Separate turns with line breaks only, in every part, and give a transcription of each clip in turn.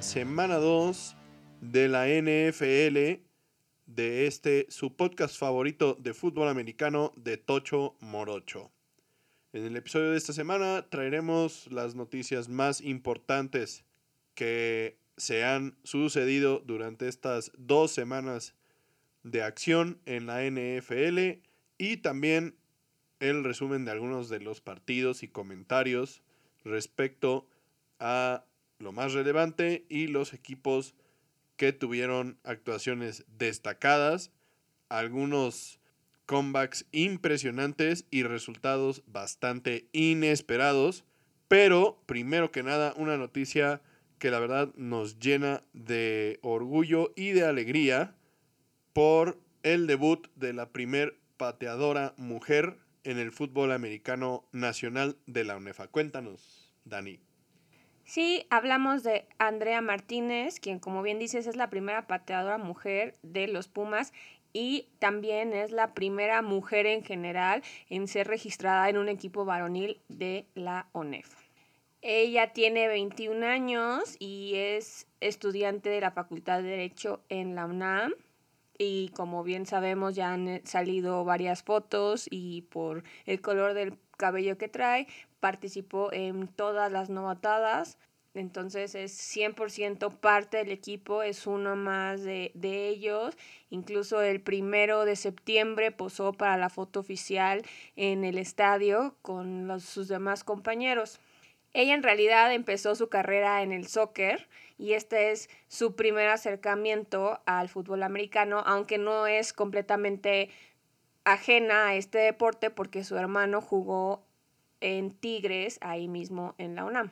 semana 2 de la NFL de este su podcast favorito de fútbol americano de Tocho Morocho. En el episodio de esta semana traeremos las noticias más importantes que se han sucedido durante estas dos semanas de acción en la NFL y también el resumen de algunos de los partidos y comentarios respecto a lo más relevante y los equipos que tuvieron actuaciones destacadas, algunos comebacks impresionantes y resultados bastante inesperados, pero primero que nada una noticia que la verdad nos llena de orgullo y de alegría por el debut de la primer pateadora mujer en el fútbol americano nacional de la UNEFA. Cuéntanos, Dani.
Sí, hablamos de Andrea Martínez, quien como bien dices es la primera pateadora mujer de los Pumas y también es la primera mujer en general en ser registrada en un equipo varonil de la ONEF. Ella tiene 21 años y es estudiante de la Facultad de Derecho en la UNAM y como bien sabemos ya han salido varias fotos y por el color del cabello que trae participó en todas las novatadas. Entonces es 100% parte del equipo, es uno más de, ellos. Incluso el primero de septiembre posó para la foto oficial en el estadio con sus demás compañeros. Ella en realidad empezó su carrera en el soccer y este es su primer acercamiento al fútbol americano, aunque no es completamente ajena a este deporte porque su hermano jugó en Tigres, ahí mismo en la UNAM.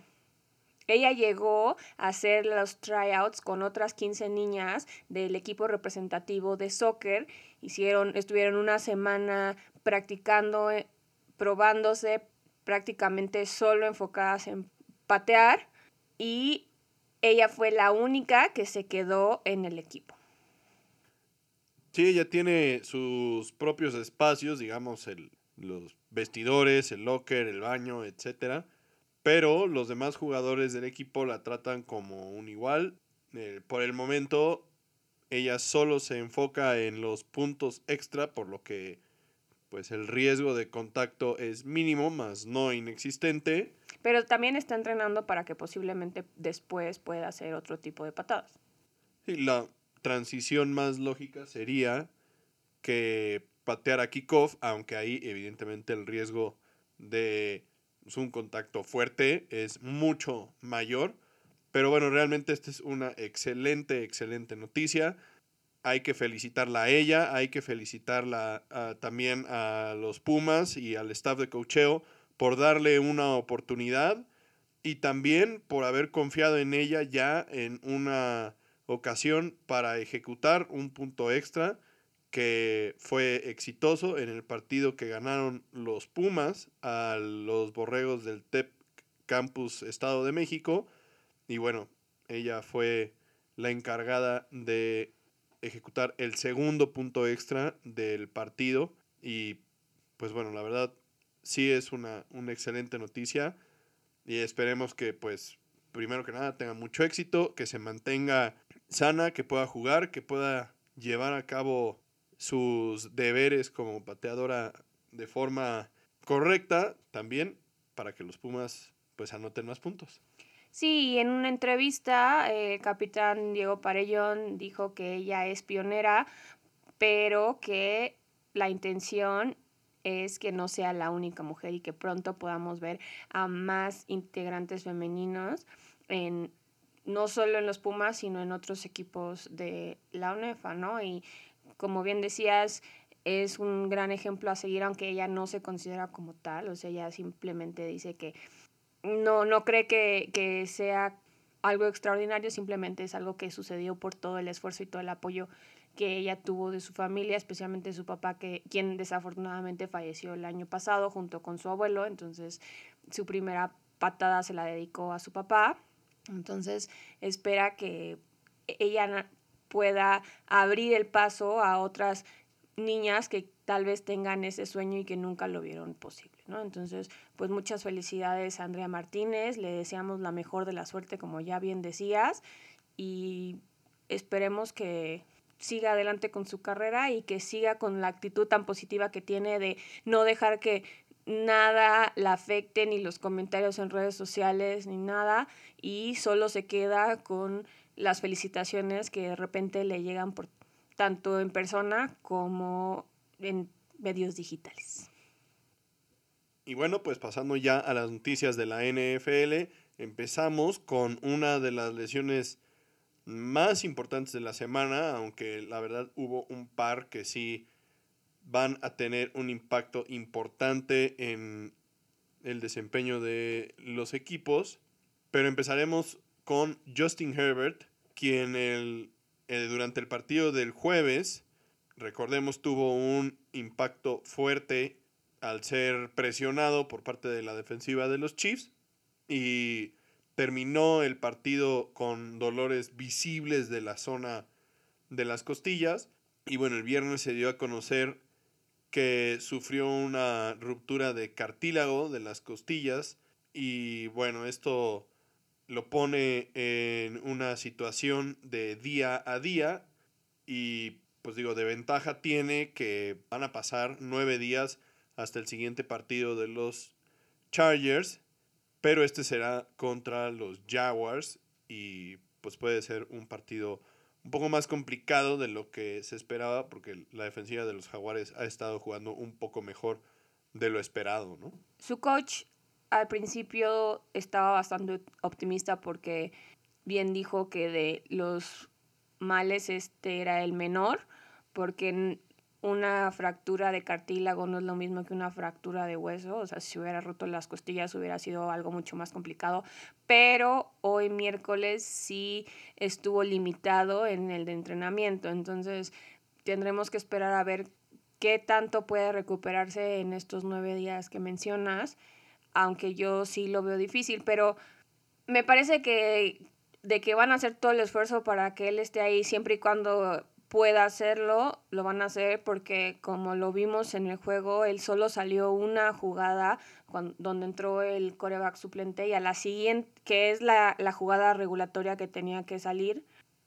Ella llegó a hacer los tryouts con otras 15 niñas del equipo representativo de soccer. Hicieron, estuvieron una semana practicando, eh, probándose prácticamente solo enfocadas en patear y ella fue la única que se quedó en el equipo.
Sí, ella tiene sus propios espacios, digamos, el, los vestidores, el locker, el baño, etcétera. Pero los demás jugadores del equipo la tratan como un igual. Eh, por el momento, ella solo se enfoca en los puntos extra, por lo que pues el riesgo de contacto es mínimo, más no inexistente.
Pero también está entrenando para que posiblemente después pueda hacer otro tipo de patadas.
Y la transición más lógica sería que patear a kickoff, aunque ahí evidentemente el riesgo de pues, un contacto fuerte es mucho mayor. Pero bueno, realmente esta es una excelente, excelente noticia. Hay que felicitarla a ella, hay que felicitarla también a los Pumas y al staff de cocheo por darle una oportunidad y también por haber confiado en ella ya en una ocasión para ejecutar un punto extra que fue exitoso en el partido que ganaron los Pumas a los Borregos del TEP Campus Estado de México. Y bueno, ella fue la encargada de ejecutar el segundo punto extra del partido. Y pues bueno, la verdad sí es una, una excelente noticia. Y esperemos que pues primero que nada tenga mucho éxito, que se mantenga sana, que pueda jugar, que pueda llevar a cabo sus deberes como pateadora de forma correcta también para que los Pumas pues anoten más puntos.
Sí, en una entrevista el capitán Diego Parellón dijo que ella es pionera, pero que la intención es que no sea la única mujer y que pronto podamos ver a más integrantes femeninos en no solo en los Pumas, sino en otros equipos de la UNEFA, ¿no? Y como bien decías, es un gran ejemplo a seguir, aunque ella no se considera como tal, o sea, ella simplemente dice que no, no cree que, que sea algo extraordinario, simplemente es algo que sucedió por todo el esfuerzo y todo el apoyo que ella tuvo de su familia, especialmente de su papá, que, quien desafortunadamente falleció el año pasado junto con su abuelo, entonces su primera patada se la dedicó a su papá, entonces espera que ella pueda abrir el paso a otras niñas que tal vez tengan ese sueño y que nunca lo vieron posible, ¿no? Entonces, pues muchas felicidades Andrea Martínez, le deseamos la mejor de la suerte, como ya bien decías, y esperemos que siga adelante con su carrera y que siga con la actitud tan positiva que tiene de no dejar que nada la afecte, ni los comentarios en redes sociales, ni nada, y solo se queda con las felicitaciones que de repente le llegan por tanto en persona como en medios digitales.
Y bueno, pues pasando ya a las noticias de la NFL, empezamos con una de las lesiones más importantes de la semana, aunque la verdad hubo un par que sí van a tener un impacto importante en el desempeño de los equipos. Pero empezaremos con Justin Herbert, quien el, eh, durante el partido del jueves, recordemos, tuvo un impacto fuerte al ser presionado por parte de la defensiva de los Chiefs y terminó el partido con dolores visibles de la zona de las costillas. Y bueno, el viernes se dio a conocer que sufrió una ruptura de cartílago de las costillas y bueno, esto lo pone en una situación de día a día y pues digo, de ventaja tiene que van a pasar nueve días hasta el siguiente partido de los Chargers, pero este será contra los Jaguars y pues puede ser un partido un poco más complicado de lo que se esperaba porque la defensiva de los Jaguares ha estado jugando un poco mejor de lo esperado, ¿no?
Su coach al principio estaba bastante optimista porque bien dijo que de los males este era el menor, porque una fractura de cartílago no es lo mismo que una fractura de hueso, o sea, si hubiera roto las costillas hubiera sido algo mucho más complicado, pero hoy miércoles sí estuvo limitado en el de entrenamiento, entonces tendremos que esperar a ver qué tanto puede recuperarse en estos nueve días que mencionas, aunque yo sí lo veo difícil, pero me parece que de que van a hacer todo el esfuerzo para que él esté ahí siempre y cuando pueda hacerlo, lo van a hacer porque como lo vimos en el juego, él solo salió una jugada donde entró el coreback suplente y a la siguiente, que es la, la, jugada regulatoria que tenía que salir,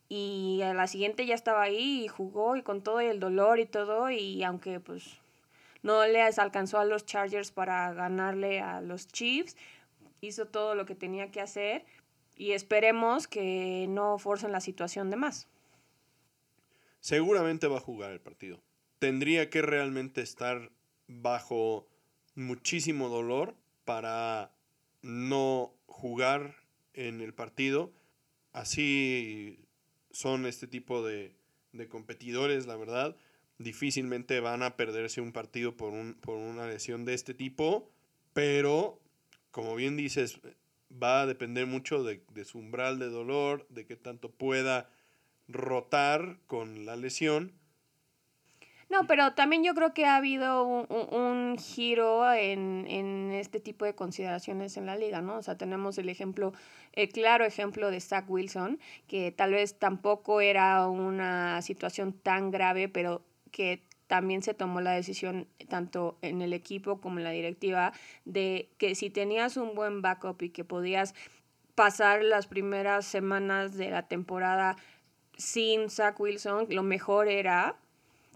y a la siguiente ya estaba ahí y jugó y con todo el dolor y todo, y aunque pues no les alcanzó a los Chargers para ganarle a los Chiefs, hizo todo lo que tenía que hacer y esperemos que no forcen la situación de más
seguramente va a jugar el partido. Tendría que realmente estar bajo muchísimo dolor para no jugar en el partido. Así son este tipo de, competidores, la verdad. Difícilmente van a perderse un partido por, un, por una lesión de este tipo, pero como bien dices, va a depender mucho de, de su umbral de dolor, de qué tanto pueda rotar con la lesión.
No, pero también yo creo que ha habido un, giro en, este tipo de consideraciones en la liga, ¿no? O sea, tenemos el ejemplo, el claro ejemplo de Zach Wilson, que tal vez tampoco era una situación tan grave, pero que también se tomó la decisión, tanto en el equipo como en la directiva, de que si tenías un buen backup y que podías pasar las primeras semanas de la temporada sin Zach Wilson, lo mejor era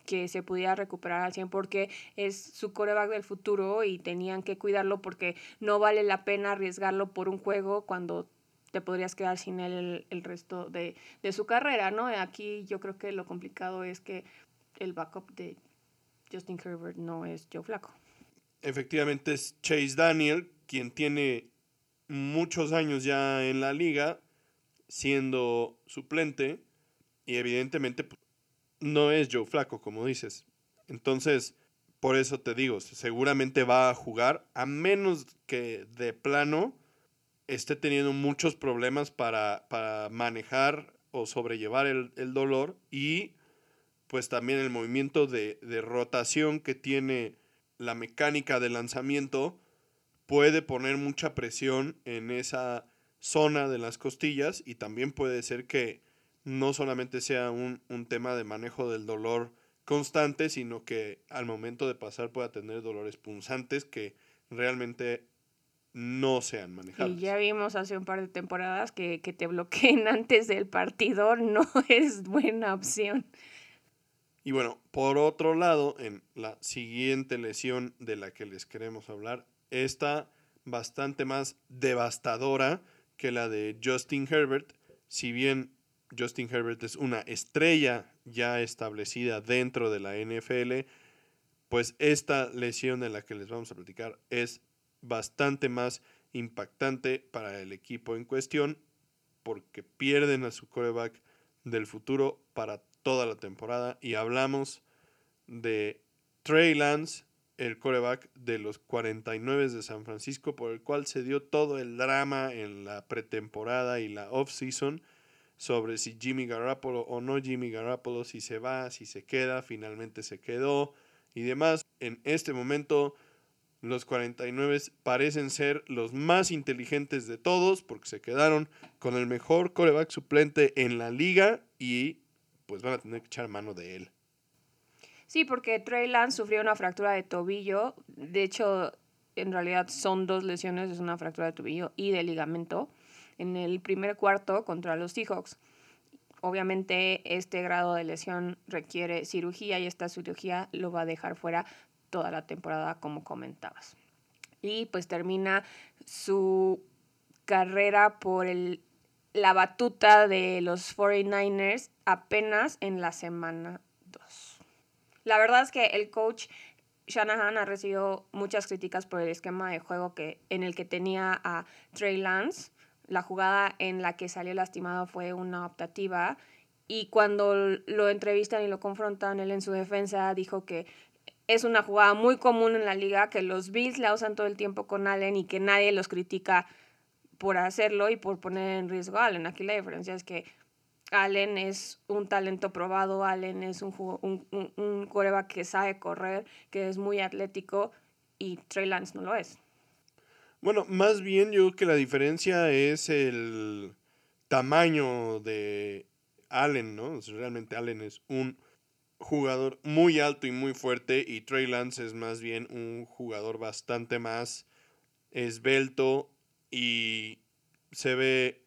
que se pudiera recuperar al 100 porque es su coreback del futuro y tenían que cuidarlo porque no vale la pena arriesgarlo por un juego cuando te podrías quedar sin él el, resto de, su carrera, ¿no? Aquí yo creo que lo complicado es que el backup de Justin Herbert no es Joe Flaco.
Efectivamente es Chase Daniel, quien tiene muchos años ya en la liga, siendo suplente y evidentemente pues, no es Joe Flaco, como dices. Entonces, por eso te digo, seguramente va a jugar, a menos que de plano esté teniendo muchos problemas para, manejar o sobrellevar el, dolor y pues también el movimiento de, de, rotación que tiene la mecánica de lanzamiento puede poner mucha presión en esa zona de las costillas y también puede ser que no solamente sea un, tema de manejo del dolor constante, sino que al momento de pasar pueda tener dolores punzantes que realmente no sean manejables.
Y ya vimos hace un par de temporadas que, que te bloqueen antes del partido no es buena opción.
Y bueno, por otro lado, en la siguiente lesión de la que les queremos hablar, está bastante más devastadora que la de Justin Herbert. Si bien Justin Herbert es una estrella ya establecida dentro de la NFL, pues esta lesión de la que les vamos a platicar es bastante más impactante para el equipo en cuestión porque pierden a su coreback del futuro para toda la temporada y hablamos de Trey Lance, el coreback de los 49 de San Francisco, por el cual se dio todo el drama en la pretemporada y la off-season sobre si Jimmy Garoppolo o no Jimmy Garoppolo, si se va, si se queda, finalmente se quedó y demás. En este momento los 49 parecen ser los más inteligentes de todos porque se quedaron con el mejor coreback suplente en la liga y pues van a tener que echar mano de él.
Sí, porque Trey Lance sufrió una fractura de tobillo. De hecho, en realidad son dos lesiones, es una fractura de tobillo y de ligamento en el primer cuarto contra los Seahawks. Obviamente este grado de lesión requiere cirugía y esta cirugía lo va a dejar fuera toda la temporada, como comentabas. Y pues termina su carrera por el, la batuta de los 49ers apenas en la semana 2. La verdad es que el coach Shanahan ha recibido muchas críticas por el esquema de juego que, en el que tenía a Trey Lance. La jugada en la que salió lastimado fue una optativa y cuando lo entrevistan y lo confrontan, él en su defensa dijo que es una jugada muy común en la liga, que los Bills la usan todo el tiempo con Allen y que nadie los critica por hacerlo y por poner en riesgo a Allen. Aquí la diferencia es que Allen es un talento probado, Allen es un, un, un, coreback que sabe correr, que es muy atlético y Trey Lance no lo es.
Bueno, más bien yo creo que la diferencia es el tamaño de Allen, ¿no? Realmente Allen es un jugador muy alto y muy fuerte y Trey Lance es más bien un jugador bastante más esbelto y se ve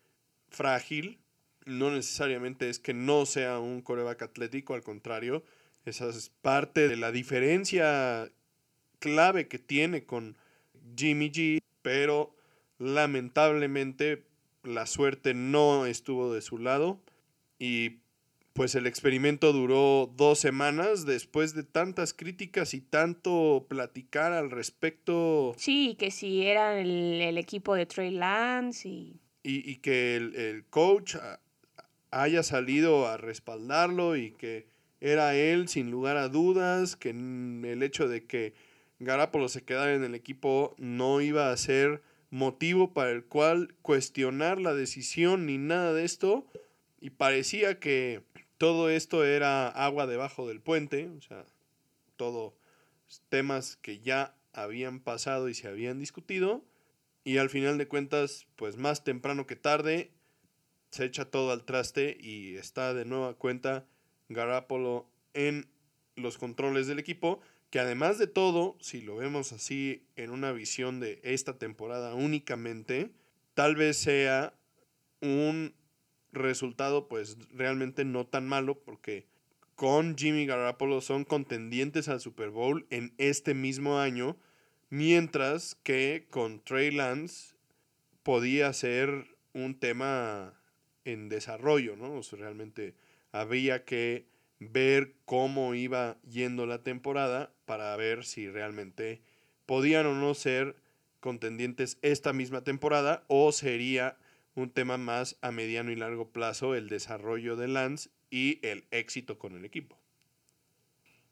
frágil. No necesariamente es que no sea un coreback atlético, al contrario, esa es parte de la diferencia clave que tiene con Jimmy G, pero lamentablemente la suerte no estuvo de su lado y pues el experimento duró dos semanas después de tantas críticas y tanto platicar al respecto.
Sí, que si era el, equipo de Trey Lance y...
Y, que el, coach haya salido a respaldarlo y que era él sin lugar a dudas, que el hecho de que Garapolo se quedara en el equipo no iba a ser motivo para el cual cuestionar la decisión ni nada de esto. Y parecía que todo esto era agua debajo del puente, o sea, todo temas que ya habían pasado y se habían discutido. Y al final de cuentas, pues más temprano que tarde, se echa todo al traste y está de nueva cuenta Garapolo en los controles del equipo, que además de todo, si lo vemos así en una visión de esta temporada únicamente, tal vez sea un resultado pues realmente no tan malo porque con Jimmy Garoppolo son contendientes al Super Bowl en este mismo año, mientras que con Trey Lance podía ser un tema en desarrollo, ¿no? O sea, realmente había que ver cómo iba yendo la temporada para ver si realmente podían o no ser contendientes esta misma temporada o sería un tema más a mediano y largo plazo, el desarrollo de Lance y el éxito con el equipo.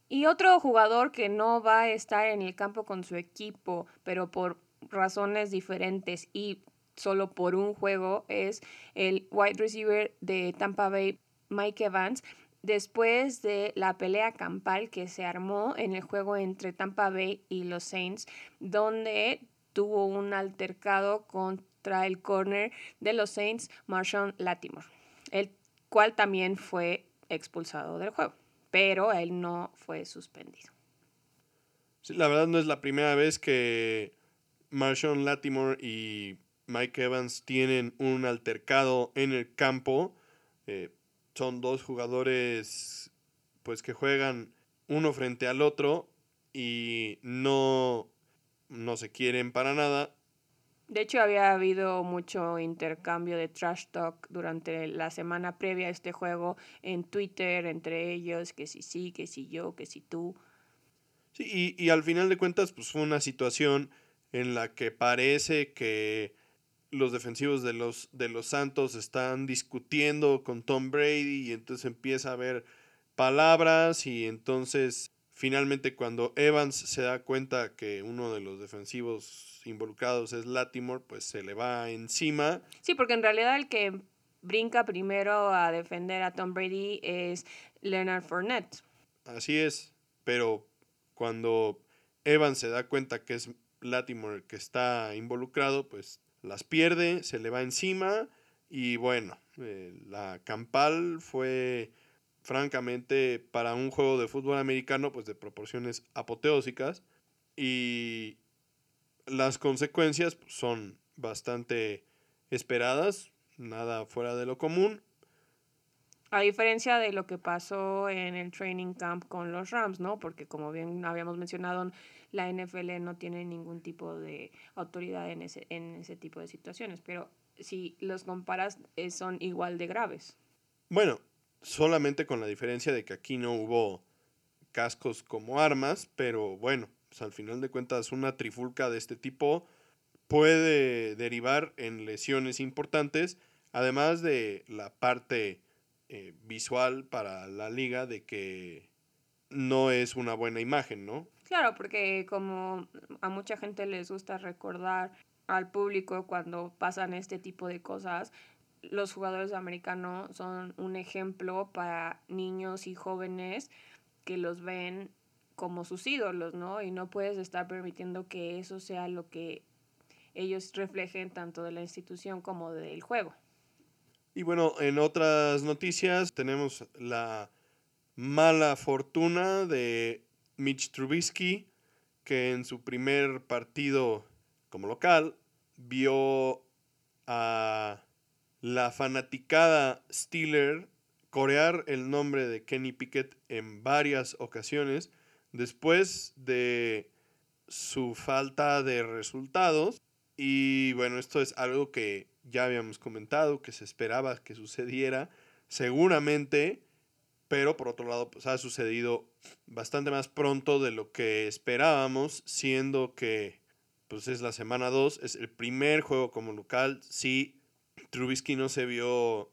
Y otro jugador que no va a estar en el campo con su equipo, pero por razones diferentes y solo por un juego, es el wide receiver de Tampa Bay, Mike Evans, después de la pelea campal que se armó en el juego entre Tampa Bay y los Saints, donde tuvo un altercado con el corner de los Saints, Marshawn Latimore, el cual también fue expulsado del juego. pero él no fue suspendido.
La verdad no es la primera vez que Marshawn Latimore y Mike Evans tienen un altercado en el campo. Eh, son dos jugadores pues que juegan uno frente al otro y no, no se quieren para nada.
De hecho, había habido mucho intercambio de trash talk durante la semana previa a este juego en Twitter entre ellos, que si sí, que si yo, que si tú.
Sí, y, y al final de cuentas, pues fue una situación en la que parece que los defensivos de los, de los Santos están discutiendo con Tom Brady y entonces empieza a haber palabras y entonces finalmente cuando Evans se da cuenta que uno de los defensivos involucrados es Latimore, pues se le va encima.
Sí, porque en realidad el que brinca primero a defender a Tom Brady es Leonard Fournette.
Así es, pero cuando Evans se da cuenta que es Latimore el que está involucrado, pues las pierde, se le va encima y bueno, eh, la campal fue francamente para un juego de fútbol americano pues de proporciones apoteósicas y las consecuencias pues, son bastante esperadas, nada fuera de lo común.
A diferencia de lo que pasó en el training camp con los Rams, ¿no? Porque como bien habíamos mencionado, la NFL no tiene ningún tipo de autoridad en ese, en ese tipo de situaciones, pero si los comparas eh, son igual de graves.
Bueno, solamente con la diferencia de que aquí no hubo cascos como armas, pero bueno, pues al final de cuentas una trifulca de este tipo puede derivar en lesiones importantes, además de la parte eh, visual para la liga de que no es una buena imagen, ¿no?
Claro, porque como a mucha gente les gusta recordar al público cuando pasan este tipo de cosas, los jugadores americanos son un ejemplo para niños y jóvenes que los ven como sus ídolos, ¿no? Y no puedes estar permitiendo que eso sea lo que ellos reflejen tanto de la institución como del juego.
Y bueno, en otras noticias tenemos la mala fortuna de Mitch Trubisky, que en su primer partido como local vio a la fanaticada Steeler corear el nombre de Kenny Pickett en varias ocasiones después de su falta de resultados. Y bueno, esto es algo que ya habíamos comentado, que se esperaba que sucediera. Seguramente pero por otro lado pues ha sucedido bastante más pronto de lo que esperábamos, siendo que pues es la semana 2, es el primer juego como local, sí, Trubisky no se vio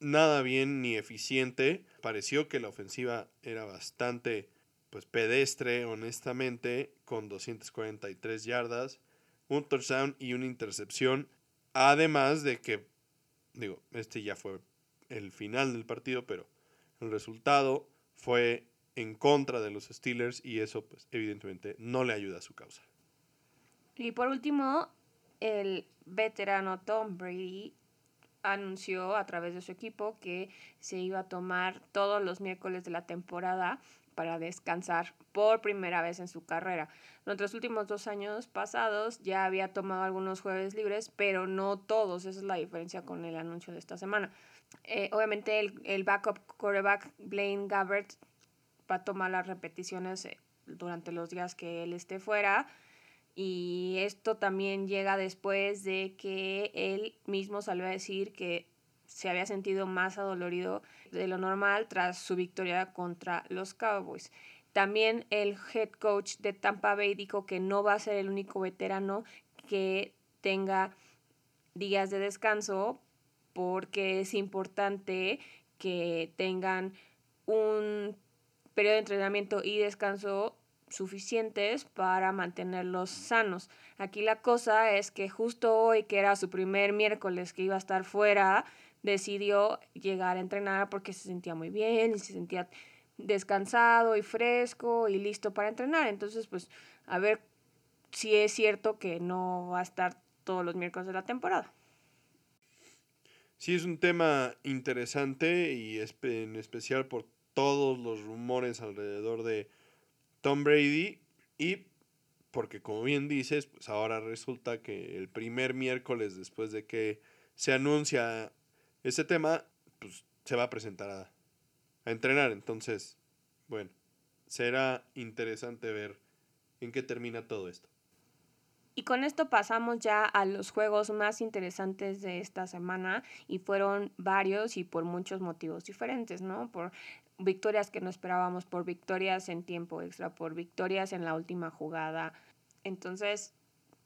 nada bien ni eficiente, pareció que la ofensiva era bastante pues pedestre, honestamente, con 243 yardas, un touchdown y una intercepción, además de que, digo, este ya fue el final del partido, pero el resultado fue en contra de los Steelers y eso pues evidentemente no le ayuda a su causa.
Y por último, el veterano Tom Brady anunció a través de su equipo que se iba a tomar todos los miércoles de la temporada para descansar por primera vez en su carrera. En los últimos dos años pasados ya había tomado algunos jueves libres, pero no todos. Esa es la diferencia con el anuncio de esta semana. Eh, obviamente el, el, backup quarterback Blaine Gabbert va a tomar las repeticiones eh, durante los días que él esté fuera. Y esto también llega después de que él mismo salió a decir que se había sentido más adolorido de lo normal tras su victoria contra los Cowboys. También el head coach de Tampa Bay dijo que no va a ser el único veterano que tenga días de descanso porque es importante que tengan un periodo de entrenamiento y descanso suficientes para mantenerlos sanos. Aquí la cosa es que justo hoy, que era su primer miércoles que iba a estar fuera, decidió llegar a entrenar porque se sentía muy bien y se sentía descansado y fresco y listo para entrenar. Entonces, pues, a ver si es cierto que no va a estar todos los miércoles de la temporada.
Sí, es un tema interesante y en especial por todos los rumores alrededor de Tom Brady y porque como bien dices, pues ahora resulta que el primer miércoles después de que se anuncia ese tema, pues se va a presentar a, a entrenar. Entonces, bueno, será interesante ver en qué termina todo esto.
Y con esto pasamos ya a los juegos más interesantes de esta semana y fueron varios y por muchos motivos diferentes, ¿no? Por victorias que no esperábamos, por victorias en tiempo extra, por victorias en la última jugada. Entonces,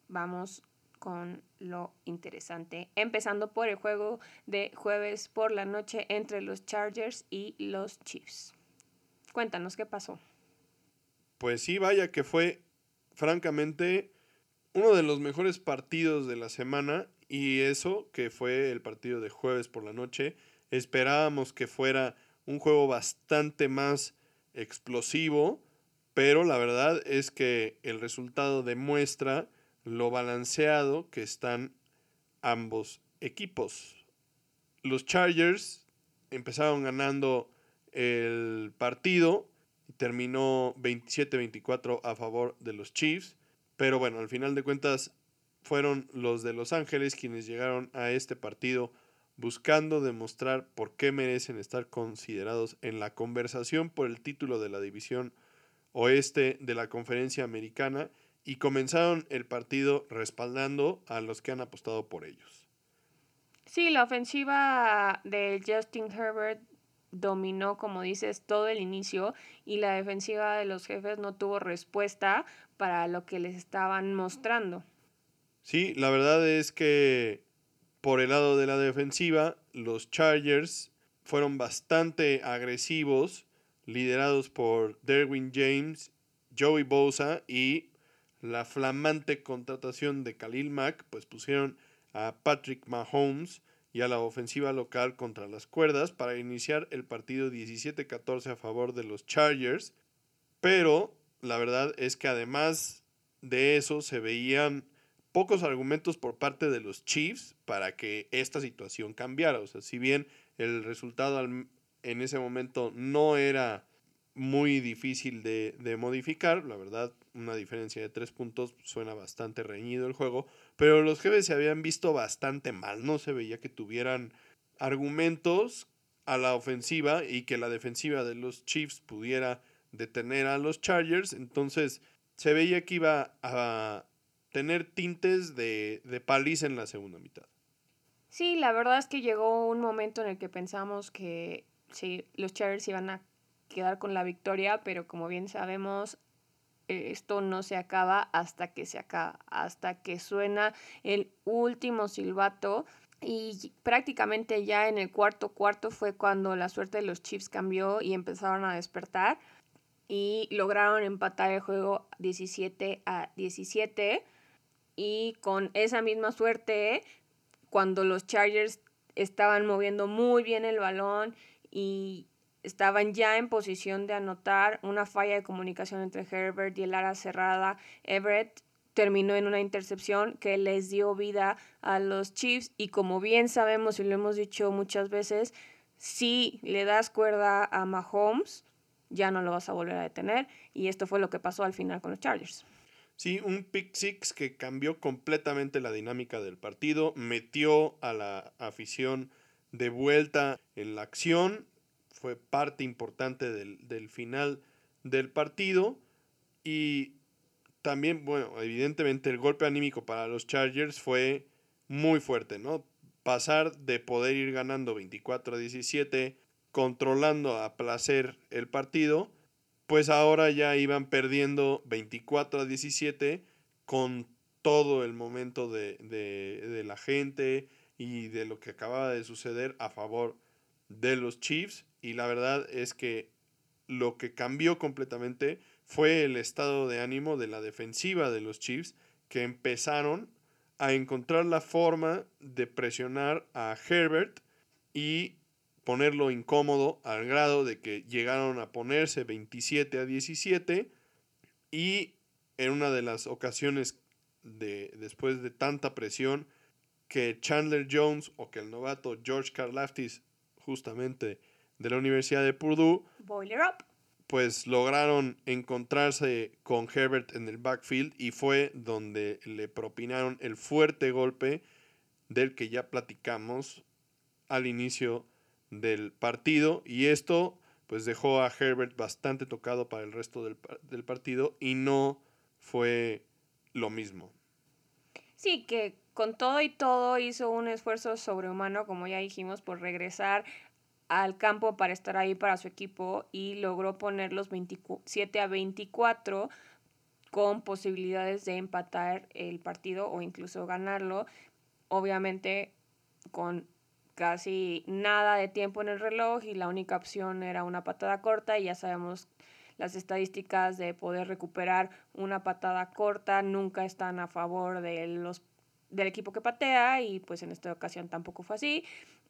vamos con lo interesante, empezando por el juego de jueves por la noche entre los Chargers y los Chiefs. Cuéntanos qué pasó.
Pues sí, vaya que fue francamente uno de los mejores partidos de la semana y eso que fue el partido de jueves por la noche. Esperábamos que fuera un juego bastante más explosivo, pero la verdad es que el resultado demuestra lo balanceado que están ambos equipos. Los Chargers empezaron ganando el partido terminó 27-24 a favor de los Chiefs, pero bueno, al final de cuentas fueron los de Los Ángeles quienes llegaron a este partido buscando demostrar por qué merecen estar considerados en la conversación por el título de la división oeste de la conferencia americana y comenzaron el partido respaldando a los que han apostado por ellos.
Sí, la ofensiva de Justin Herbert dominó, como dices, todo el inicio y la defensiva de los jefes no tuvo respuesta para lo que les estaban mostrando.
Sí, la verdad es que por el lado de la defensiva, los Chargers fueron bastante agresivos liderados por Derwin James, Joey Bosa y la flamante contratación de Khalil Mack, pues pusieron a Patrick Mahomes y a la ofensiva local contra las cuerdas para iniciar el partido 17-14 a favor de los Chargers. Pero la verdad es que además de eso se veían pocos argumentos por parte de los Chiefs para que esta situación cambiara. O sea, si bien el resultado en ese momento no era muy difícil de, de, modificar. La verdad, una diferencia de tres puntos suena bastante reñido el juego. Pero los jefes se habían visto bastante mal. No se veía que tuvieran argumentos a la ofensiva y que la defensiva de los Chiefs pudiera detener a los Chargers. Entonces se veía que iba a tener tintes de, de paliza en la segunda mitad.
Sí, la verdad es que llegó un momento en el que pensamos que sí, los Chargers iban a quedar con la victoria, pero como bien sabemos, eh, esto no se acaba hasta que se acaba, hasta que suena el último silbato. Y prácticamente ya en el cuarto cuarto fue cuando la suerte de los Chiefs cambió y empezaron a despertar y lograron empatar el juego 17 a 17 y con esa misma suerte cuando los Chargers estaban moviendo muy bien el balón y estaban ya en posición de anotar una falla de comunicación entre Herbert y el ara cerrada. Everett terminó en una intercepción que les dio vida a los Chiefs y como bien sabemos y lo hemos dicho muchas veces, si le das cuerda a Mahomes, ya no lo vas a volver a detener y esto fue lo que pasó al final con los Chargers.
Sí, un pick six que cambió completamente la dinámica del partido, metió a la afición de vuelta en la acción fue parte importante del, final del partido. Y también, bueno, evidentemente el golpe anímico para los Chargers fue muy fuerte, ¿no? Pasar de poder ir ganando 24 a 17, controlando a placer el partido, pues ahora ya iban perdiendo 24 a 17 con todo el momento de, de la gente y de lo que acababa de suceder a favor de los Chiefs. Y la verdad es que lo que cambió completamente fue el estado de ánimo de la defensiva de los Chiefs que empezaron a encontrar la forma de presionar a Herbert y ponerlo incómodo al grado de que llegaron a ponerse 27 a 17 y en una de las ocasiones de, después de tanta presión que Chandler Jones o que el novato George Karlaftis justamente de la Universidad de Purdue,
Boiler up.
pues lograron encontrarse con Herbert en el backfield y fue donde le propinaron el fuerte golpe del que ya platicamos al inicio del partido y esto pues dejó a Herbert bastante tocado para el resto del, del partido y no fue lo mismo.
Sí, que con todo y todo hizo un esfuerzo sobrehumano, como ya dijimos, por regresar al campo para estar ahí para su equipo y logró poner los 27 a 24 con posibilidades de empatar el partido o incluso ganarlo. Obviamente con casi nada de tiempo en el reloj y la única opción era una patada corta y ya sabemos las estadísticas de poder recuperar una patada corta nunca están a favor de los, del equipo que patea y pues en esta ocasión tampoco fue así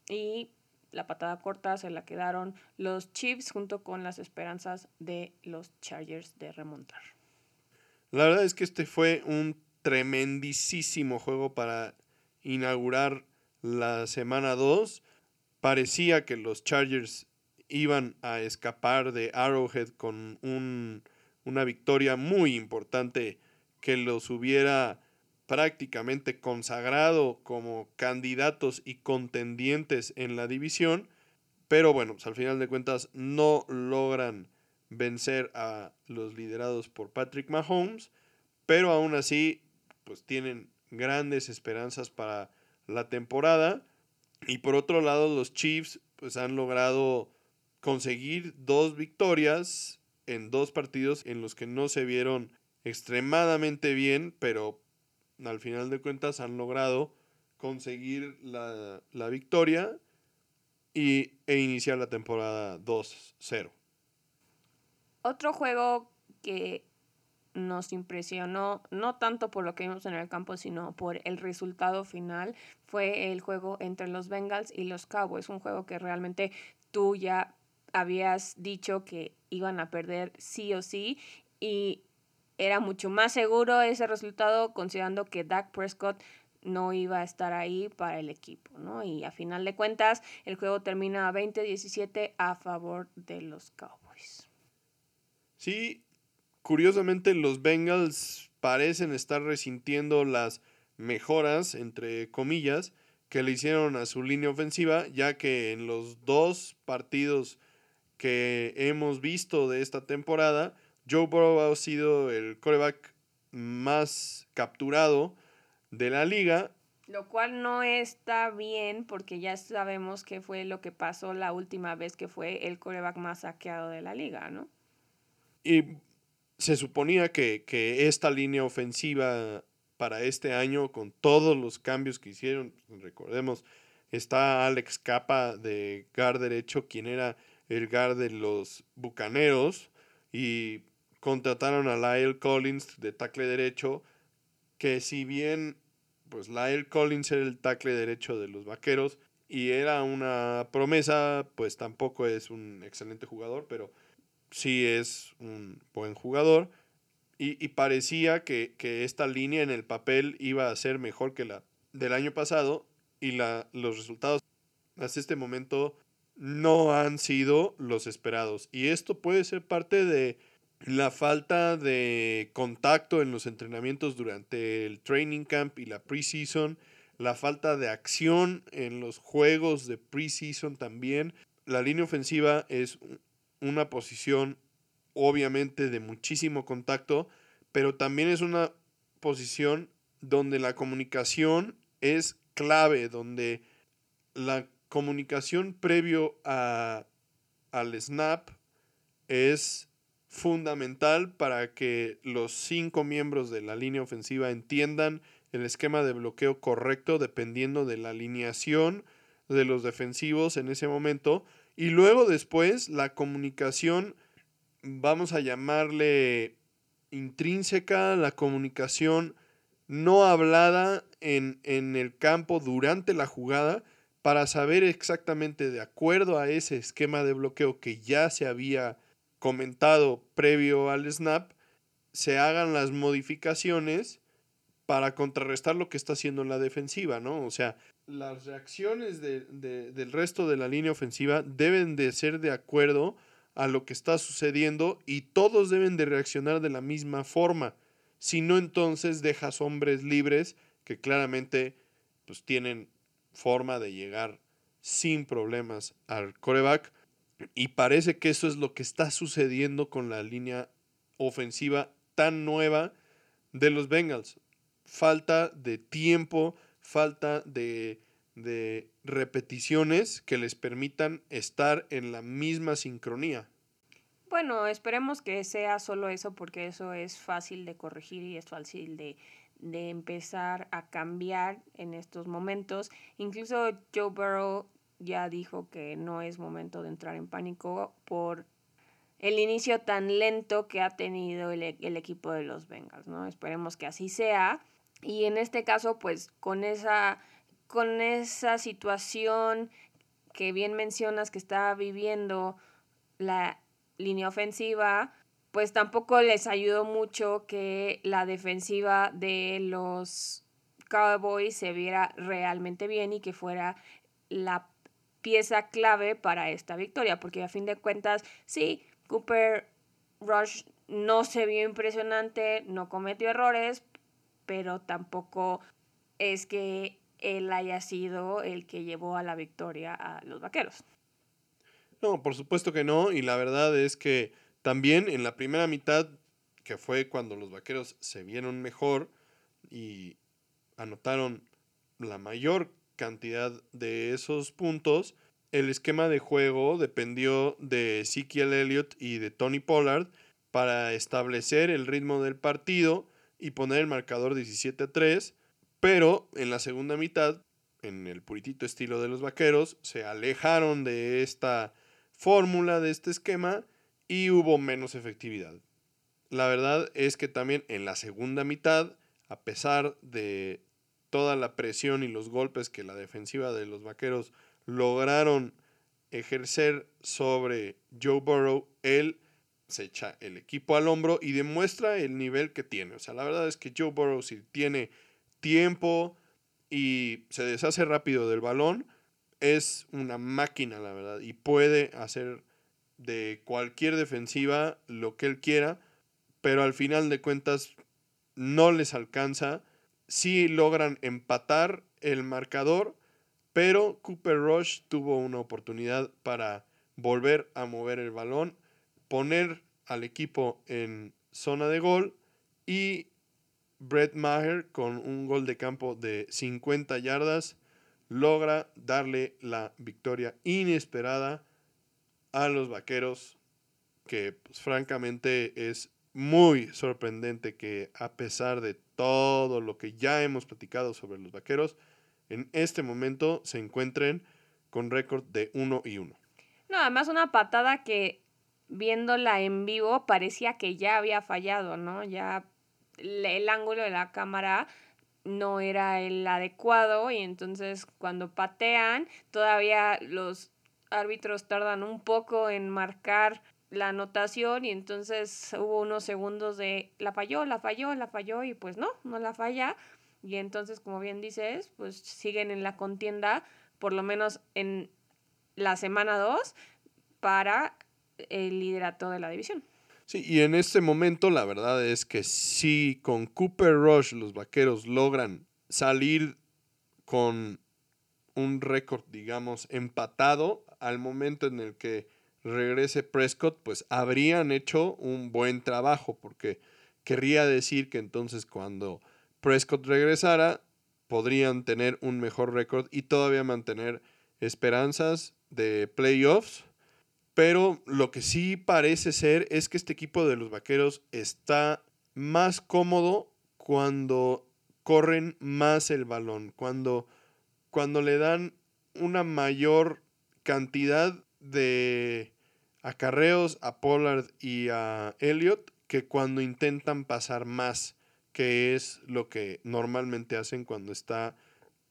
y la patada corta se la quedaron los Chiefs junto con las esperanzas de los Chargers de remontar.
La verdad es que este fue un tremendísimo juego para inaugurar la semana 2. Parecía que los Chargers iban a escapar de Arrowhead con un- una victoria muy importante que los hubiera prácticamente consagrado como candidatos y contendientes en la división. Pero bueno, pues, al final de cuentas no logran vencer a los liderados por Patrick Mahomes, pero aún así pues tienen grandes esperanzas para la temporada y por otro lado los Chiefs pues han logrado conseguir dos victorias en dos partidos en los que no se vieron extremadamente bien, pero al final de cuentas han logrado conseguir la, la victoria y, e iniciar la temporada 2-0.
Otro juego que nos impresionó, no tanto por lo que vimos en el campo, sino por el resultado final, fue el juego entre los Bengals y los Cowboys. Un juego que realmente tú ya habías dicho que iban a perder sí o sí y era mucho más seguro ese resultado considerando que Dak Prescott no iba a estar ahí para el equipo, ¿no? Y a final de cuentas, el juego termina 20-17 a favor de los Cowboys.
Sí, curiosamente los Bengals parecen estar resintiendo las mejoras, entre comillas, que le hicieron a su línea ofensiva, ya que en los dos partidos que hemos visto de esta temporada, Joe Burrow ha sido el coreback más capturado de la liga.
Lo cual no está bien porque ya sabemos qué fue lo que pasó la última vez que fue el coreback más saqueado de la liga, ¿no?
Y se suponía que, que esta línea ofensiva para este año, con todos los cambios que hicieron, recordemos, está Alex Capa de guard derecho, quien era el guard de los Bucaneros, y contrataron a Lyle Collins de tackle derecho, que si bien pues Lyle Collins era el tackle derecho de los Vaqueros y era una promesa, pues tampoco es un excelente jugador, pero sí es un buen jugador. Y, y parecía que, que, esta línea en el papel iba a ser mejor que la del año pasado y la, los resultados hasta este momento no han sido los esperados. Y esto puede ser parte de la falta de contacto en los entrenamientos durante el training camp y la preseason, la falta de acción en los juegos de preseason también. La línea ofensiva es una posición obviamente de muchísimo contacto, pero también es una posición donde la comunicación es clave, donde la comunicación previo a, al snap es fundamental para que los cinco miembros de la línea ofensiva entiendan el esquema de bloqueo correcto dependiendo de la alineación de los defensivos en ese momento y luego después la comunicación vamos a llamarle intrínseca, la comunicación no hablada en, en el campo durante la jugada para saber exactamente de acuerdo a ese esquema de bloqueo que ya se había comentado previo al snap, se hagan las modificaciones para contrarrestar lo que está haciendo la defensiva, ¿no? O sea, las reacciones del resto de la línea ofensiva deben de ser de acuerdo a lo que está sucediendo y todos deben de reaccionar de la misma forma. Si no, entonces dejas hombres libres que claramente pues tienen forma de llegar sin problemas al coreback. Y parece que eso es lo que está sucediendo con la línea ofensiva tan nueva de los Bengals. Falta de tiempo, falta de, de repeticiones que les permitan estar en la misma sincronía.
Bueno, esperemos que sea solo eso porque eso es fácil de corregir y es fácil de, de empezar a cambiar en estos momentos. Incluso Joe Burrow ya dijo que no es momento de entrar en pánico por el inicio tan lento que ha tenido el, el, equipo de los Bengals, ¿no? Esperemos que así sea. Y en este caso, pues con esa, con esa situación que bien mencionas que está viviendo la línea ofensiva, pues tampoco les ayudó mucho que la defensiva de los Cowboys se viera realmente bien y que fuera la pieza clave para esta victoria, porque a fin de cuentas, sí, Cooper Rush no se vio impresionante, no cometió errores, pero tampoco es que él haya sido el que llevó a la victoria a los Vaqueros.
No, por supuesto que no, y la verdad es que también en la primera mitad, que fue cuando los Vaqueros se vieron mejor y anotaron la mayor cantidad de esos puntos, el esquema de juego dependió de Ezekiel Elliott y de Tony Pollard para establecer el ritmo del partido y poner el marcador 17 a 3, pero en la segunda mitad, en el puritito estilo de los vaqueros, se alejaron de esta fórmula, de este esquema, y hubo menos efectividad. La verdad es que también en la segunda mitad, a pesar de toda la presión y los golpes que la defensiva de los Vaqueros lograron ejercer sobre Joe Burrow, él se echa el equipo al hombro y demuestra el nivel que tiene. O sea, la verdad es que Joe Burrow si tiene tiempo y se deshace rápido del balón, es una máquina, la verdad, y puede hacer de cualquier defensiva lo que él quiera, pero al final de cuentas no les alcanza sí logran empatar el marcador, pero Cooper Rush tuvo una oportunidad para volver a mover el balón, poner al equipo en zona de gol y Brett Maher con un gol de campo de 50 yardas logra darle la victoria inesperada a los vaqueros que pues, francamente es muy sorprendente que a pesar de todo lo que ya hemos platicado sobre los vaqueros, en este momento se encuentren con récord de 1 y 1.
No, además una patada que viéndola en vivo parecía que ya había fallado, ¿no? Ya el ángulo de la cámara no era el adecuado y entonces cuando patean todavía los árbitros tardan un poco en marcar la anotación y entonces hubo unos segundos de la falló, la falló, la falló y pues no, no la falla. Y entonces, como bien dices, pues siguen en la contienda, por lo menos en la semana 2, para el liderato de la división.
Sí, y en este momento la verdad es que si con Cooper Rush los vaqueros logran salir con un récord, digamos, empatado al momento en el que regrese Prescott, pues habrían hecho un buen trabajo, porque querría decir que entonces cuando Prescott regresara, podrían tener un mejor récord y todavía mantener esperanzas de playoffs. Pero lo que sí parece ser es que este equipo de los Vaqueros está más cómodo cuando corren más el balón, cuando, cuando le dan una mayor cantidad de acarreos a Pollard y a Elliot que cuando intentan pasar más, que es lo que normalmente hacen cuando está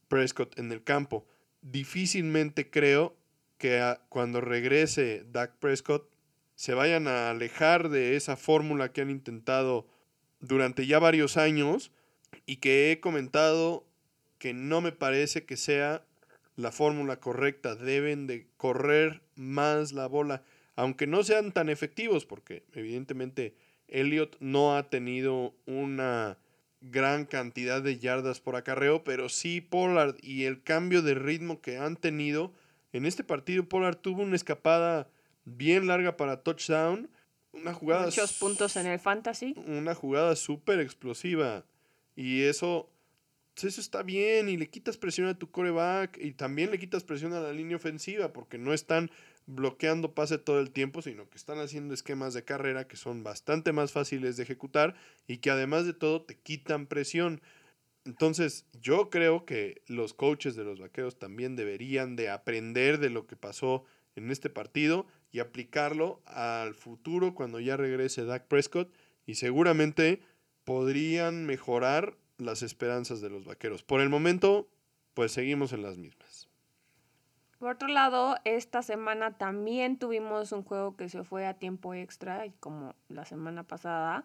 Prescott en el campo. Difícilmente creo que cuando regrese Dak Prescott se vayan a alejar de esa fórmula que han intentado durante ya varios años y que he comentado que no me parece que sea la fórmula correcta. Deben de correr más la bola, aunque no sean tan efectivos, porque evidentemente Elliot no ha tenido una gran cantidad de yardas por acarreo, pero sí Pollard y el cambio de ritmo que han tenido. En este partido Pollard tuvo una escapada bien larga para touchdown. Una jugada...
Muchos puntos en el fantasy.
Una jugada súper explosiva. Y eso, eso está bien y le quitas presión a tu coreback y también le quitas presión a la línea ofensiva porque no están bloqueando pase todo el tiempo, sino que están haciendo esquemas de carrera que son bastante más fáciles de ejecutar y que además de todo te quitan presión. Entonces, yo creo que los coaches de los vaqueros también deberían de aprender de lo que pasó en este partido y aplicarlo al futuro cuando ya regrese Dak Prescott y seguramente podrían mejorar las esperanzas de los vaqueros. Por el momento, pues seguimos en las mismas.
Por otro lado, esta semana también tuvimos un juego que se fue a tiempo extra, como la semana pasada.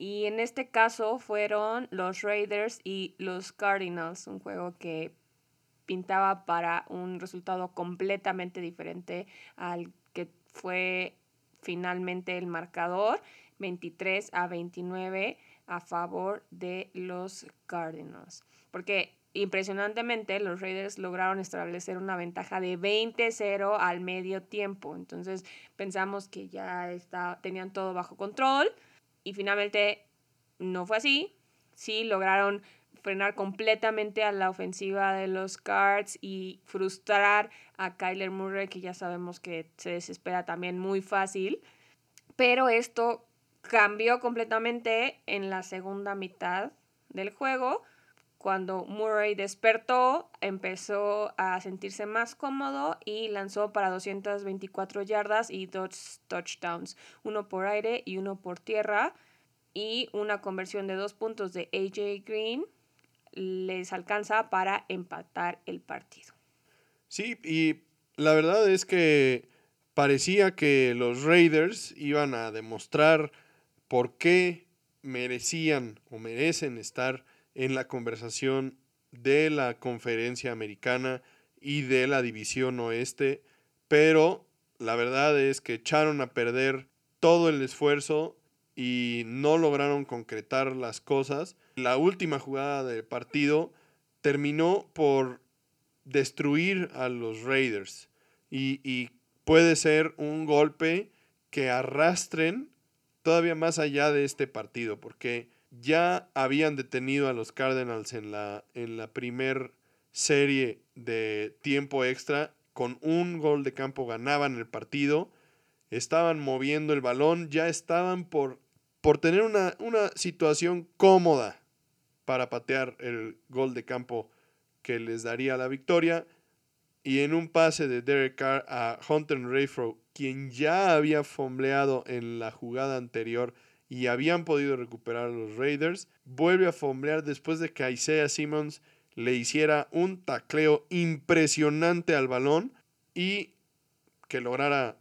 Y en este caso fueron los Raiders y los Cardinals, un juego que pintaba para un resultado completamente diferente al que fue finalmente el marcador, 23 a 29 a favor de los Cardinals. Porque impresionantemente los Raiders lograron establecer una ventaja de 20-0 al medio tiempo. Entonces pensamos que ya está, tenían todo bajo control y finalmente no fue así. Sí lograron frenar completamente a la ofensiva de los Cards y frustrar a Kyler Murray, que ya sabemos que se desespera también muy fácil. Pero esto cambió completamente en la segunda mitad del juego. Cuando Murray despertó, empezó a sentirse más cómodo y lanzó para 224 yardas y dos touchdowns, uno por aire y uno por tierra, y una conversión de dos puntos de AJ Green les alcanza para empatar el partido.
Sí, y la verdad es que parecía que los Raiders iban a demostrar por qué merecían o merecen estar en la conversación de la conferencia americana y de la división oeste, pero la verdad es que echaron a perder todo el esfuerzo y no lograron concretar las cosas. La última jugada del partido terminó por destruir a los Raiders y, y puede ser un golpe que arrastren todavía más allá de este partido, porque ya habían detenido a los Cardinals en la, en la primer serie de tiempo extra, con un gol de campo ganaban el partido, estaban moviendo el balón, ya estaban por, por tener una, una situación cómoda para patear el gol de campo que les daría la victoria. Y en un pase de Derek Carr a Hunter Rayfro quien ya había fombleado en la jugada anterior y habían podido recuperar a los Raiders, vuelve a fomblear después de que Isaiah Simmons le hiciera un tacleo impresionante al balón y que lograra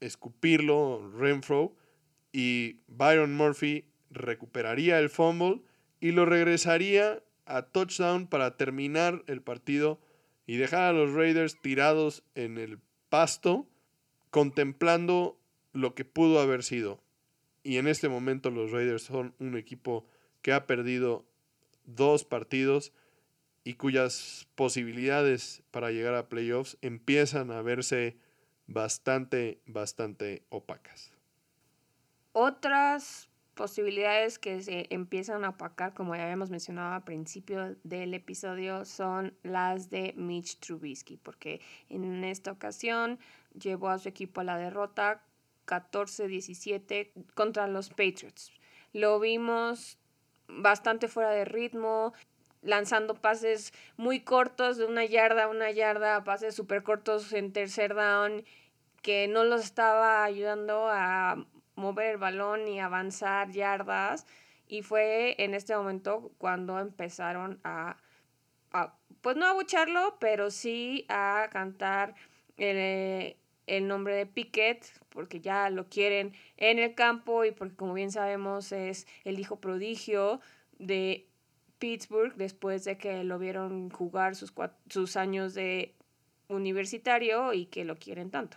escupirlo Renfro y Byron Murphy recuperaría el fumble y lo regresaría a touchdown para terminar el partido y dejar a los Raiders tirados en el pasto contemplando lo que pudo haber sido. Y en este momento los Raiders son un equipo que ha perdido dos partidos y cuyas posibilidades para llegar a playoffs empiezan a verse bastante, bastante opacas.
Otras posibilidades que se empiezan a opacar, como ya habíamos mencionado al principio del episodio, son las de Mitch Trubisky, porque en esta ocasión llevó a su equipo a la derrota 14-17 contra los Patriots. Lo vimos bastante fuera de ritmo, lanzando pases muy cortos de una yarda a una yarda, pases súper cortos en tercer down, que no los estaba ayudando a mover el balón y avanzar yardas. Y fue en este momento cuando empezaron a, pues no a bucharlo, pero sí a cantar el, el nombre de Piquet, porque ya lo quieren en el campo y porque como bien sabemos es el hijo prodigio de Pittsburgh después de que lo vieron jugar sus, sus años de universitario y que lo quieren tanto.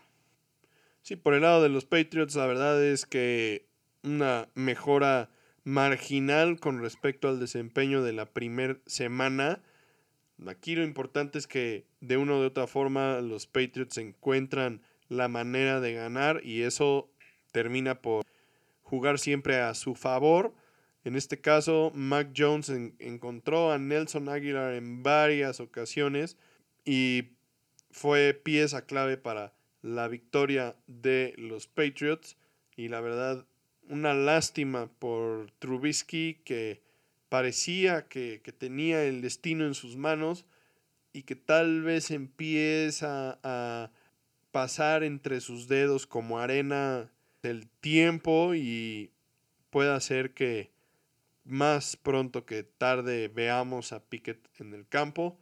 Sí, por el lado de los Patriots, la verdad es que una mejora marginal con respecto al desempeño de la primera semana. Aquí lo importante es que de una u otra forma los Patriots encuentran la manera de ganar y eso termina por jugar siempre a su favor. En este caso, Mac Jones encontró a Nelson Aguilar en varias ocasiones y fue pieza clave para la victoria de los Patriots. Y la verdad, una lástima por Trubisky que parecía que, que tenía el destino en sus manos y que tal vez empieza a pasar entre sus dedos como arena el tiempo y pueda hacer que más pronto que tarde veamos a Pickett en el campo.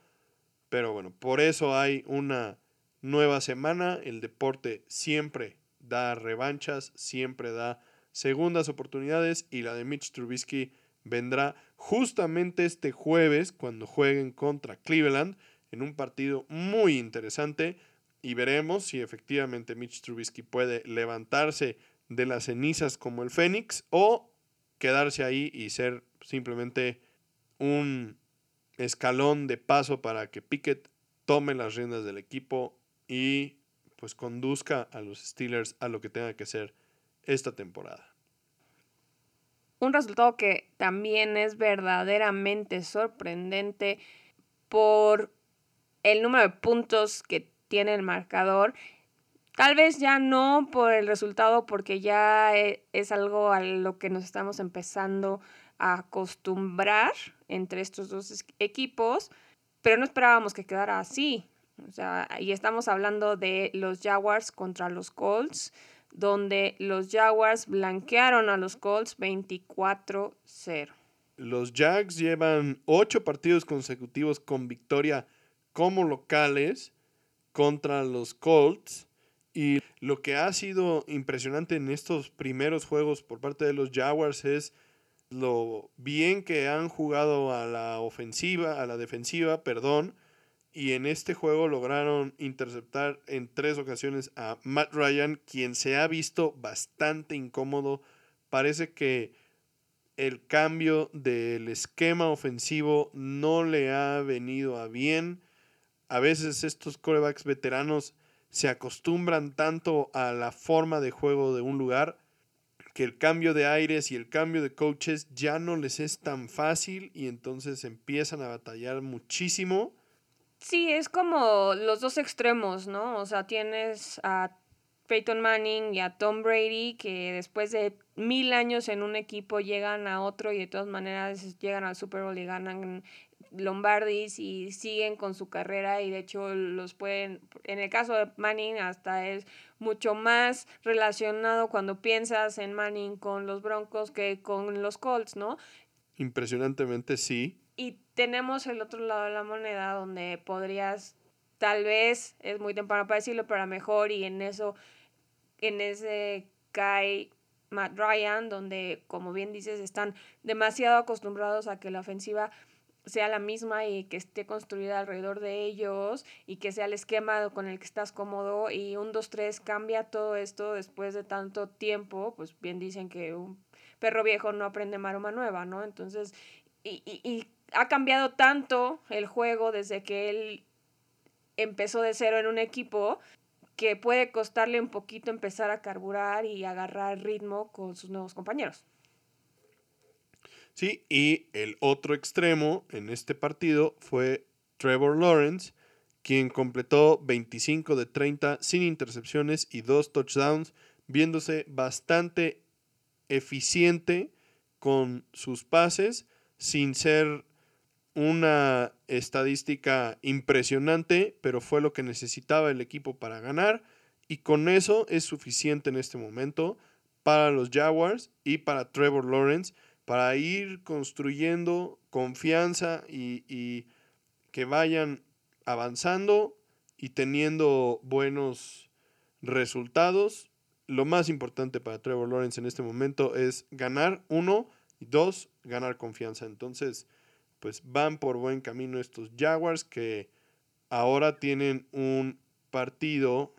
Pero bueno, por eso hay una nueva semana. El deporte siempre da revanchas, siempre da segundas oportunidades y la de Mitch Trubisky vendrá justamente este jueves cuando jueguen contra Cleveland en un partido muy interesante y veremos si efectivamente Mitch Trubisky puede levantarse de las cenizas como el Fénix o quedarse ahí y ser simplemente un escalón de paso para que Pickett tome las riendas del equipo y pues conduzca a los Steelers a lo que tenga que ser esta temporada.
Un resultado que también es verdaderamente sorprendente por el número de puntos que tiene el marcador. Tal vez ya no por el resultado, porque ya e, es algo a lo que nos estamos empezando a acostumbrar entre estos dos equipos, pero no esperábamos que quedara así. O sea, y estamos hablando de los Jaguars contra los Colts, donde los Jaguars blanquearon a los Colts 24-0.
Los Jags llevan ocho partidos consecutivos con victoria como locales contra los Colts. Y lo que ha sido impresionante en estos primeros juegos por parte de los Jaguars es lo bien que han jugado a la ofensiva, a la defensiva, perdón, y en este juego lograron interceptar en tres ocasiones a Matt Ryan, quien se ha visto bastante incómodo. Parece que el cambio del esquema ofensivo no le ha venido a bien. A veces estos corebacks veteranos se acostumbran tanto a la forma de juego de un lugar que el cambio de aires y el cambio de coaches ya no les es tan fácil y entonces empiezan a batallar muchísimo
Sí, es como los dos extremos, ¿no? O sea, tienes a Peyton Manning y a Tom Brady que después de mil años en un equipo llegan a otro y de todas maneras llegan al Super Bowl y ganan Lombardis y siguen con su carrera y de hecho los pueden, en el caso de Manning hasta es mucho más relacionado cuando piensas en Manning con los Broncos que con los Colts, ¿no?
Impresionantemente sí.
Y tenemos el otro lado de la moneda donde podrías, tal vez, es muy temprano para decirlo, pero a lo mejor y en eso, en ese cae Matt Ryan, donde, como bien dices, están demasiado acostumbrados a que la ofensiva sea la misma y que esté construida alrededor de ellos y que sea el esquema con el que estás cómodo y un 2-3 cambia todo esto después de tanto tiempo, pues bien dicen que un perro viejo no aprende maroma nueva, ¿no? Entonces, y, y ha cambiado tanto el juego desde que él empezó de cero en un equipo que puede costarle un poquito empezar a carburar y agarrar ritmo con sus nuevos compañeros.
Sí, y el otro extremo en este partido fue Trevor Lawrence, quien completó 25 de 30 sin intercepciones y dos touchdowns, viéndose bastante eficiente con sus pases, sin ser una estadística impresionante, pero fue lo que necesitaba el equipo para ganar y con eso es suficiente en este momento para los Jaguars y para Trevor Lawrence para ir construyendo confianza y, y que vayan avanzando y teniendo buenos resultados. Lo más importante para Trevor Lawrence en este momento es ganar uno y dos, ganar confianza. Entonces, pues van por buen camino estos Jaguars que ahora tienen un partido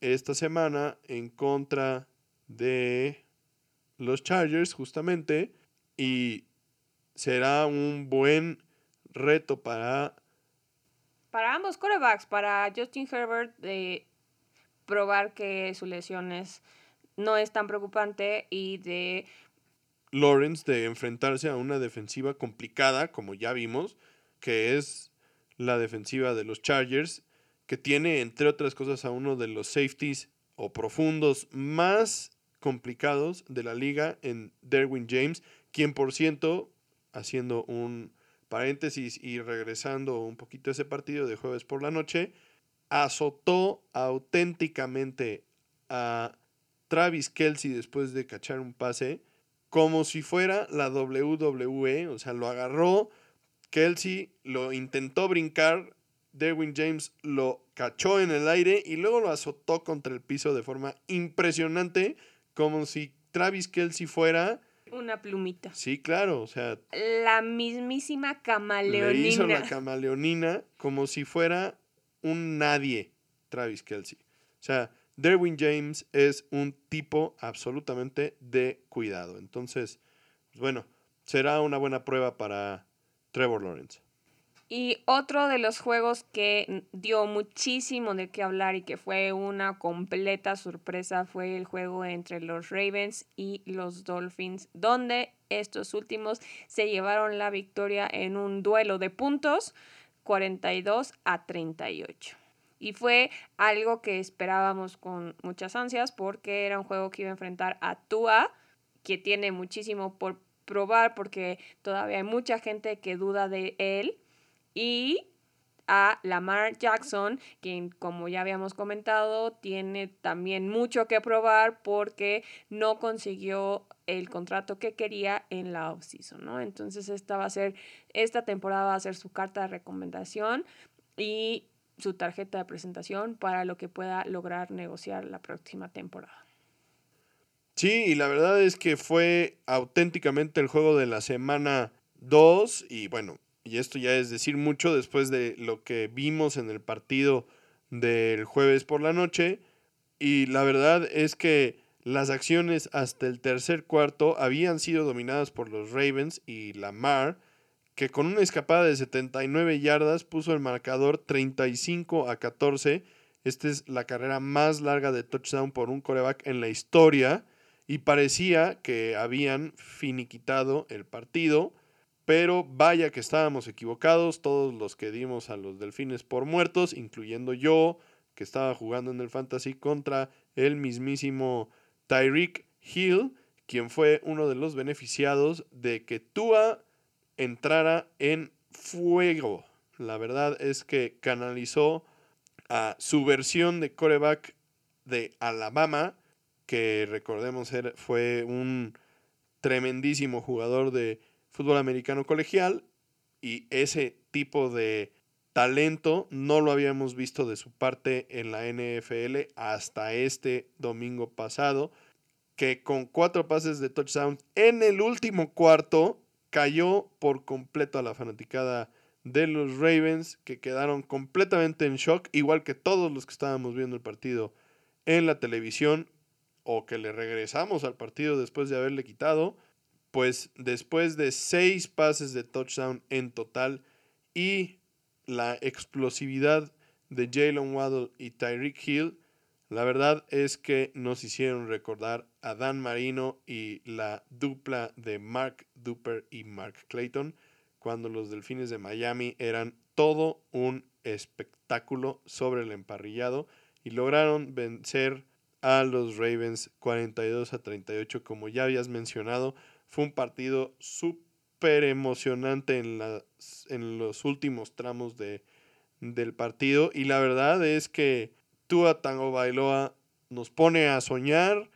esta semana en contra de los Chargers justamente y será un buen reto para
para ambos corebacks, para Justin Herbert de probar que su lesión no es tan preocupante y de
Lawrence de enfrentarse a una defensiva complicada, como ya vimos, que es la defensiva de los Chargers, que tiene, entre otras cosas, a uno de los safeties o profundos más complicados de la liga en Derwin James, quien por ciento, haciendo un paréntesis y regresando un poquito a ese partido de jueves por la noche, azotó auténticamente a Travis Kelsey después de cachar un pase como si fuera la WWE, o sea, lo agarró, Kelsey lo intentó brincar, Derwin James lo cachó en el aire y luego lo azotó contra el piso de forma impresionante, como si Travis Kelsey fuera...
Una plumita.
Sí, claro, o sea...
La mismísima camaleonina.
Le hizo la camaleonina como si fuera un nadie, Travis Kelsey. O sea, Derwin James es un tipo absolutamente de cuidado. Entonces, bueno, será una buena prueba para Trevor Lawrence.
Y otro de los juegos que dio muchísimo de qué hablar y que fue una completa sorpresa fue el juego entre los Ravens y los Dolphins, donde estos últimos se llevaron la victoria en un duelo de puntos 42 a 38. Y fue algo que esperábamos con muchas ansias porque era un juego que iba a enfrentar a Tua, que tiene muchísimo por probar porque todavía hay mucha gente que duda de él. Y a Lamar Jackson, quien como ya habíamos comentado, tiene también mucho que probar porque no consiguió el contrato que quería en la offseason, ¿no? Entonces esta va a ser, esta temporada va a ser su carta de recomendación y su tarjeta de presentación para lo que pueda lograr negociar la próxima temporada.
Sí, y la verdad es que fue auténticamente el juego de la semana 2 y bueno, y esto ya es decir mucho después de lo que vimos en el partido del jueves por la noche y la verdad es que las acciones hasta el tercer cuarto habían sido dominadas por los Ravens y Lamar que con una escapada de 79 yardas puso el marcador 35 a 14. Esta es la carrera más larga de touchdown por un coreback en la historia y parecía que habían finiquitado el partido, pero vaya que estábamos equivocados, todos los que dimos a los delfines por muertos, incluyendo yo, que estaba jugando en el fantasy contra el mismísimo Tyreek Hill, quien fue uno de los beneficiados de que Tua entrara en fuego. La verdad es que canalizó a su versión de coreback de Alabama, que recordemos fue un tremendísimo jugador de fútbol americano colegial y ese tipo de talento no lo habíamos visto de su parte en la NFL hasta este domingo pasado, que con cuatro pases de touchdown en el último cuarto cayó por completo a la fanaticada de los Ravens, que quedaron completamente en shock, igual que todos los que estábamos viendo el partido en la televisión, o que le regresamos al partido después de haberle quitado, pues después de seis pases de touchdown en total y la explosividad de Jalen Waddle y Tyreek Hill, la verdad es que nos hicieron recordar a Dan Marino y la dupla de Mark Duper y Mark Clayton cuando los Delfines de Miami eran todo un espectáculo sobre el emparrillado y lograron vencer a los Ravens 42 a 38 como ya habías mencionado. Fue un partido súper emocionante en, en los últimos tramos de, del partido y la verdad es que Tua Tango Bailoa nos pone a soñar.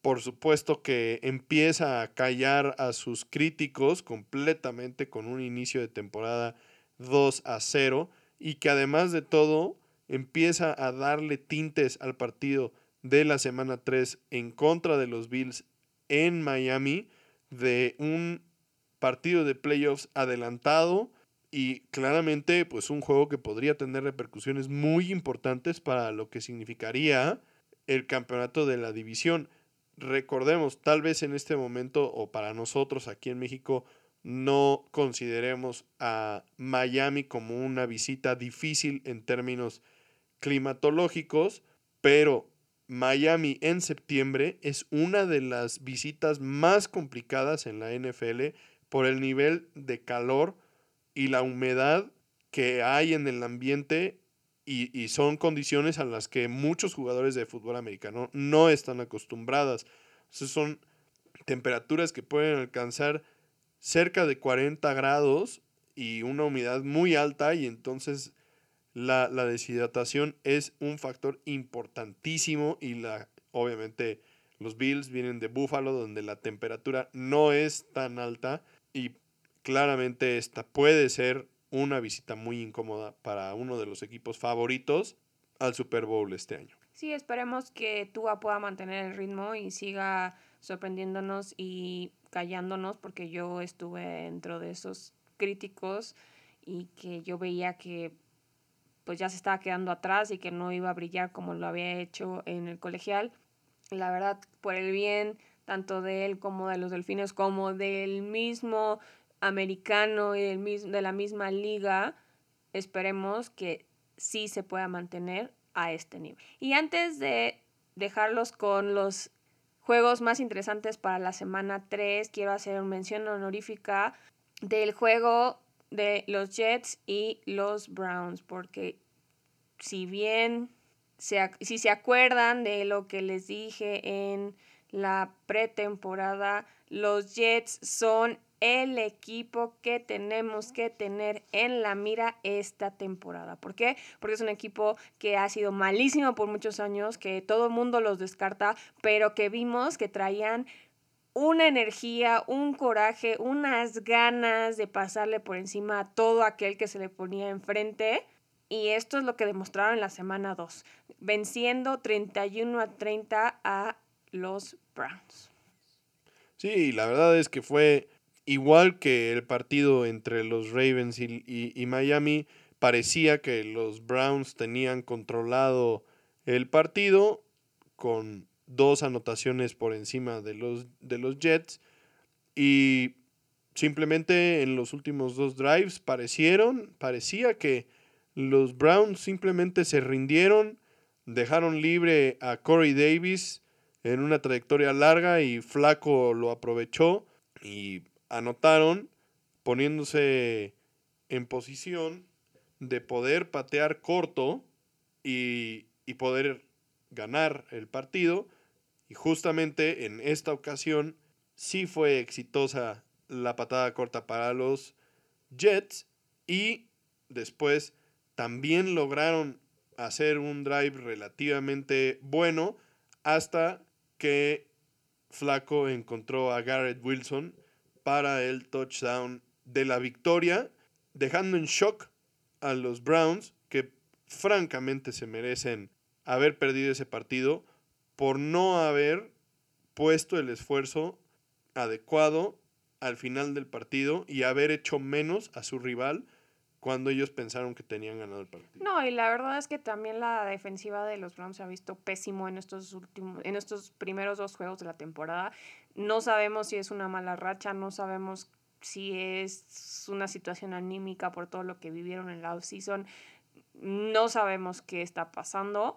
Por supuesto que empieza a callar a sus críticos completamente con un inicio de temporada 2 a 0 y que además de todo empieza a darle tintes al partido de la semana 3 en contra de los Bills en Miami de un partido de playoffs adelantado y claramente pues un juego que podría tener repercusiones muy importantes para lo que significaría el campeonato de la división. Recordemos, tal vez en este momento o para nosotros aquí en México no consideremos a Miami como una visita difícil en términos climatológicos, pero Miami en septiembre es una de las visitas más complicadas en la NFL por el nivel de calor y la humedad que hay en el ambiente y, son condiciones a las que muchos jugadores de fútbol americano no están acostumbradas. son temperaturas que pueden alcanzar cerca de 40 grados y una humedad muy alta y entonces la, la deshidratación es un factor importantísimo y la, obviamente los Bills vienen de Buffalo donde la temperatura no es tan alta y claramente esta puede ser una visita muy incómoda para uno de los equipos favoritos al Super Bowl este año.
Sí, esperemos que Tua pueda mantener el ritmo y siga sorprendiéndonos y callándonos, porque yo estuve dentro de esos críticos y que yo veía que pues ya se estaba quedando atrás y que no iba a brillar como lo había hecho en el colegial. La verdad, por el bien tanto de él como de los delfines, como del mismo americano y del de la misma liga, esperemos que sí se pueda mantener a este nivel. Y antes de dejarlos con los juegos más interesantes para la semana 3, quiero hacer una mención honorífica del juego de los Jets y los Browns, porque si bien se, si se acuerdan de lo que les dije en la pretemporada, los Jets son el equipo que tenemos que tener en la mira esta temporada. ¿Por qué? Porque es un equipo que ha sido malísimo por muchos años, que todo el mundo los descarta, pero que vimos que traían una energía, un coraje, unas ganas de pasarle por encima a todo aquel que se le ponía enfrente. Y esto es lo que demostraron en la semana 2, venciendo 31 a 30 a los Browns.
Sí, la verdad es que fue igual que el partido entre los Ravens y, Miami, parecía que los Browns tenían controlado el partido con dos anotaciones por encima de los, de los Jets y simplemente en los últimos dos drives parecieron, parecía que los Browns simplemente se rindieron, dejaron libre a Corey Davis en una trayectoria larga y Flaco lo aprovechó y anotaron poniéndose en posición de poder patear corto y, y, poder ganar el partido. Y justamente en esta ocasión sí fue exitosa la patada corta para los Jets y después también lograron hacer un drive relativamente bueno hasta que Flaco encontró a Garrett Wilson para el touchdown de la victoria, dejando en shock a los Browns, que francamente se merecen haber perdido ese partido por no haber puesto el esfuerzo adecuado al final del partido y haber hecho menos a su rival cuando ellos pensaron que tenían ganado el partido.
No, y la verdad es que también la defensiva de los Browns se ha visto pésimo en estos últimos, en estos primeros dos juegos de la temporada. No sabemos si es una mala racha, no sabemos si es una situación anímica por todo lo que vivieron en la offseason. No sabemos qué está pasando,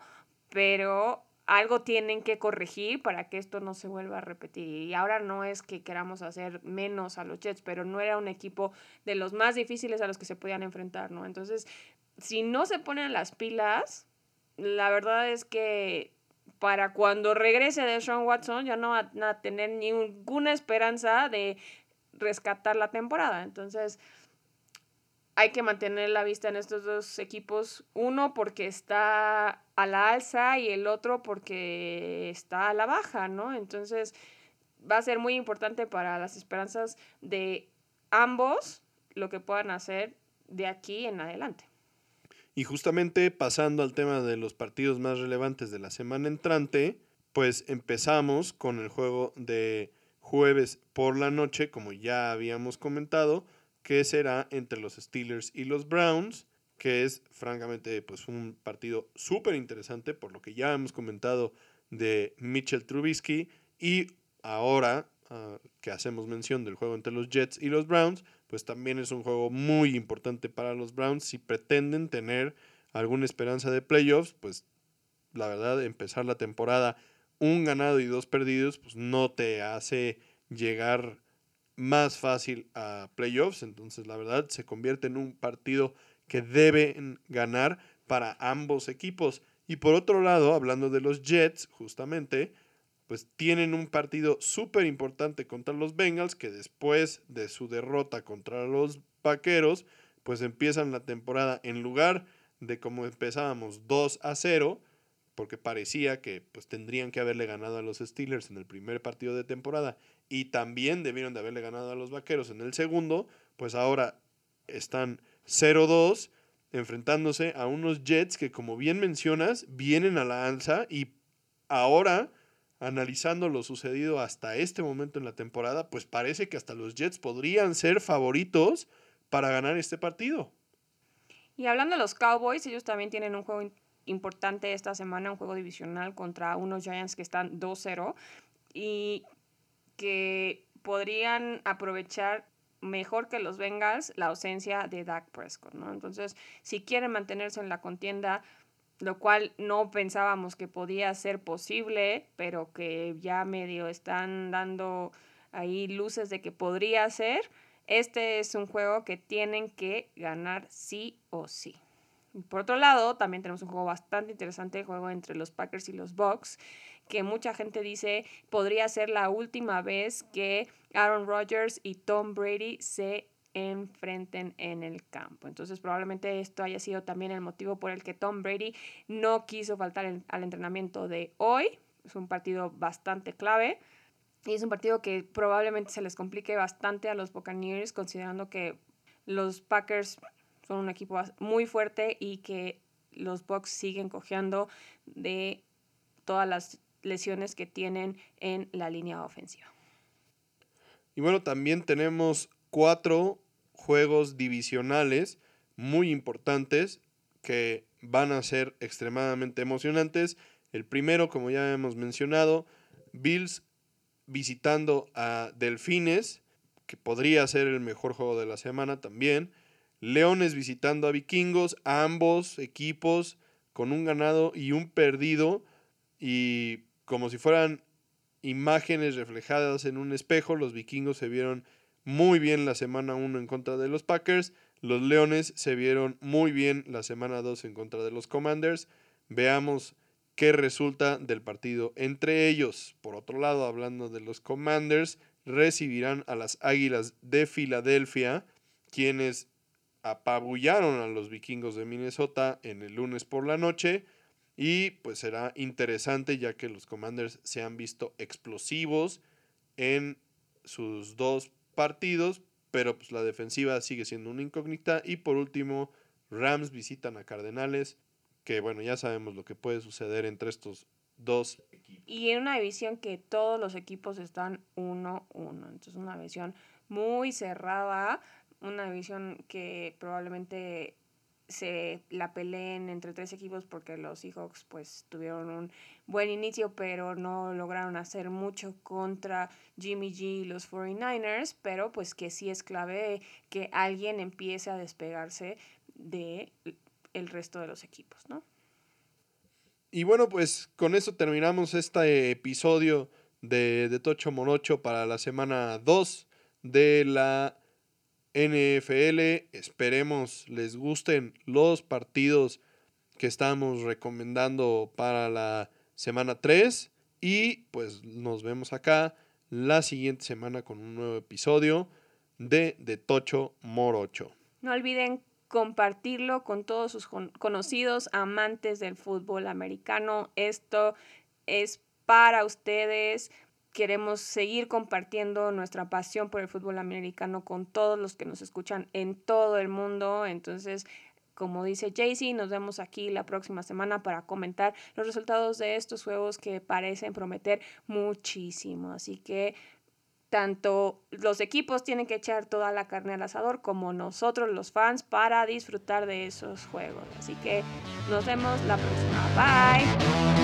pero algo tienen que corregir para que esto no se vuelva a repetir. Y ahora no es que queramos hacer menos a los Jets, pero no era un equipo de los más difíciles a los que se podían enfrentar, ¿no? Entonces, si no se ponen las pilas, la verdad es que para cuando regrese de Sean Watson ya no van a tener ninguna esperanza de rescatar la temporada. Entonces, hay que mantener la vista en estos dos equipos. Uno porque está a la alza y el otro porque está a la baja, ¿no? Entonces va a ser muy importante para las esperanzas de ambos lo que puedan hacer de aquí en adelante.
Y justamente pasando al tema de los partidos más relevantes de la semana entrante, pues empezamos con el juego de jueves por la noche, como ya habíamos comentado, que será entre los Steelers y los Browns, que es francamente pues un partido súper interesante por lo que ya hemos comentado de Mitchell Trubisky. Y ahora ah, que hacemos mención del juego entre los Jets y los Browns, pues también es un juego muy importante para los Browns. Si pretenden tener alguna esperanza de playoffs, pues la verdad empezar la temporada un ganado y dos perdidos, pues no te hace llegar más fácil a playoffs. Entonces, la verdad, se convierte en un partido que deben ganar para ambos equipos. Y por otro lado, hablando de los Jets, justamente, pues tienen un partido súper importante contra los Bengals, que después de su derrota contra los Vaqueros, pues empiezan la temporada en lugar de como empezábamos 2 a 0, porque parecía que pues tendrían que haberle ganado a los Steelers en el primer partido de temporada y también debieron de haberle ganado a los Vaqueros en el segundo, pues ahora están 0-2 enfrentándose a unos Jets que como bien mencionas vienen a la alza y ahora analizando lo sucedido hasta este momento en la temporada, pues parece que hasta los Jets podrían ser favoritos para ganar este partido.
Y hablando de los Cowboys, ellos también tienen un juego importante esta semana, un juego divisional contra unos Giants que están 2-0 y que podrían aprovechar mejor que los Bengals la ausencia de Dak Prescott, ¿no? Entonces, si quieren mantenerse en la contienda, lo cual no pensábamos que podía ser posible, pero que ya medio están dando ahí luces de que podría ser, este es un juego que tienen que ganar sí o sí. Por otro lado, también tenemos un juego bastante interesante, el juego entre los Packers y los Bucks, que mucha gente dice podría ser la última vez que Aaron Rodgers y Tom Brady se enfrenten en el campo. Entonces probablemente esto haya sido también el motivo por el que Tom Brady no quiso faltar al entrenamiento de hoy. Es un partido bastante clave. Y es un partido que probablemente se les complique bastante a los Buccaneers, considerando que los Packers son un equipo muy fuerte y que los Bucks siguen cojeando de todas las lesiones que tienen en la línea ofensiva.
Y bueno, también tenemos cuatro juegos divisionales muy importantes que van a ser extremadamente emocionantes. El primero, como ya hemos mencionado, Bills visitando a Delfines, que podría ser el mejor juego de la semana también. Leones visitando a Vikingos, ambos equipos con un ganado y un perdido y como si fueran imágenes reflejadas en un espejo, los Vikingos se vieron muy bien la semana 1 en contra de los Packers, los Leones se vieron muy bien la semana 2 en contra de los Commanders. Veamos qué resulta del partido entre ellos. Por otro lado, hablando de los Commanders, recibirán a las Águilas de Filadelfia, quienes apabullaron a los vikingos de Minnesota en el lunes por la noche. Y pues será interesante ya que los Commanders se han visto explosivos en sus dos partidos, pero pues la defensiva sigue siendo una incógnita. Y por último, Rams visitan a Cardenales, que bueno, ya sabemos lo que puede suceder entre estos dos
equipos. Y en una división que todos los equipos están 1-1, entonces una división muy cerrada una división que probablemente se la peleen entre tres equipos porque los Seahawks pues tuvieron un buen inicio pero no lograron hacer mucho contra Jimmy G y los 49ers, pero pues que sí es clave que alguien empiece a despegarse de el resto de los equipos, ¿no?
Y bueno, pues con eso terminamos este episodio de, de Tocho Morocho para la semana 2 de la NFL. Esperemos les gusten los partidos que estamos recomendando para la semana 3. Y pues nos vemos acá la siguiente semana con un nuevo episodio de De Tocho Morocho.
No olviden compartirlo con todos sus conocidos amantes del fútbol americano. Esto es para ustedes queremos seguir compartiendo nuestra pasión por el fútbol americano con todos los que nos escuchan en todo el mundo. Entonces, como dice Jaycee, nos vemos aquí la próxima semana para comentar los resultados de estos juegos que parecen prometer muchísimo. Así que tanto los equipos tienen que echar toda la carne al asador como nosotros los fans para disfrutar de esos juegos. Así que nos vemos la próxima. Bye.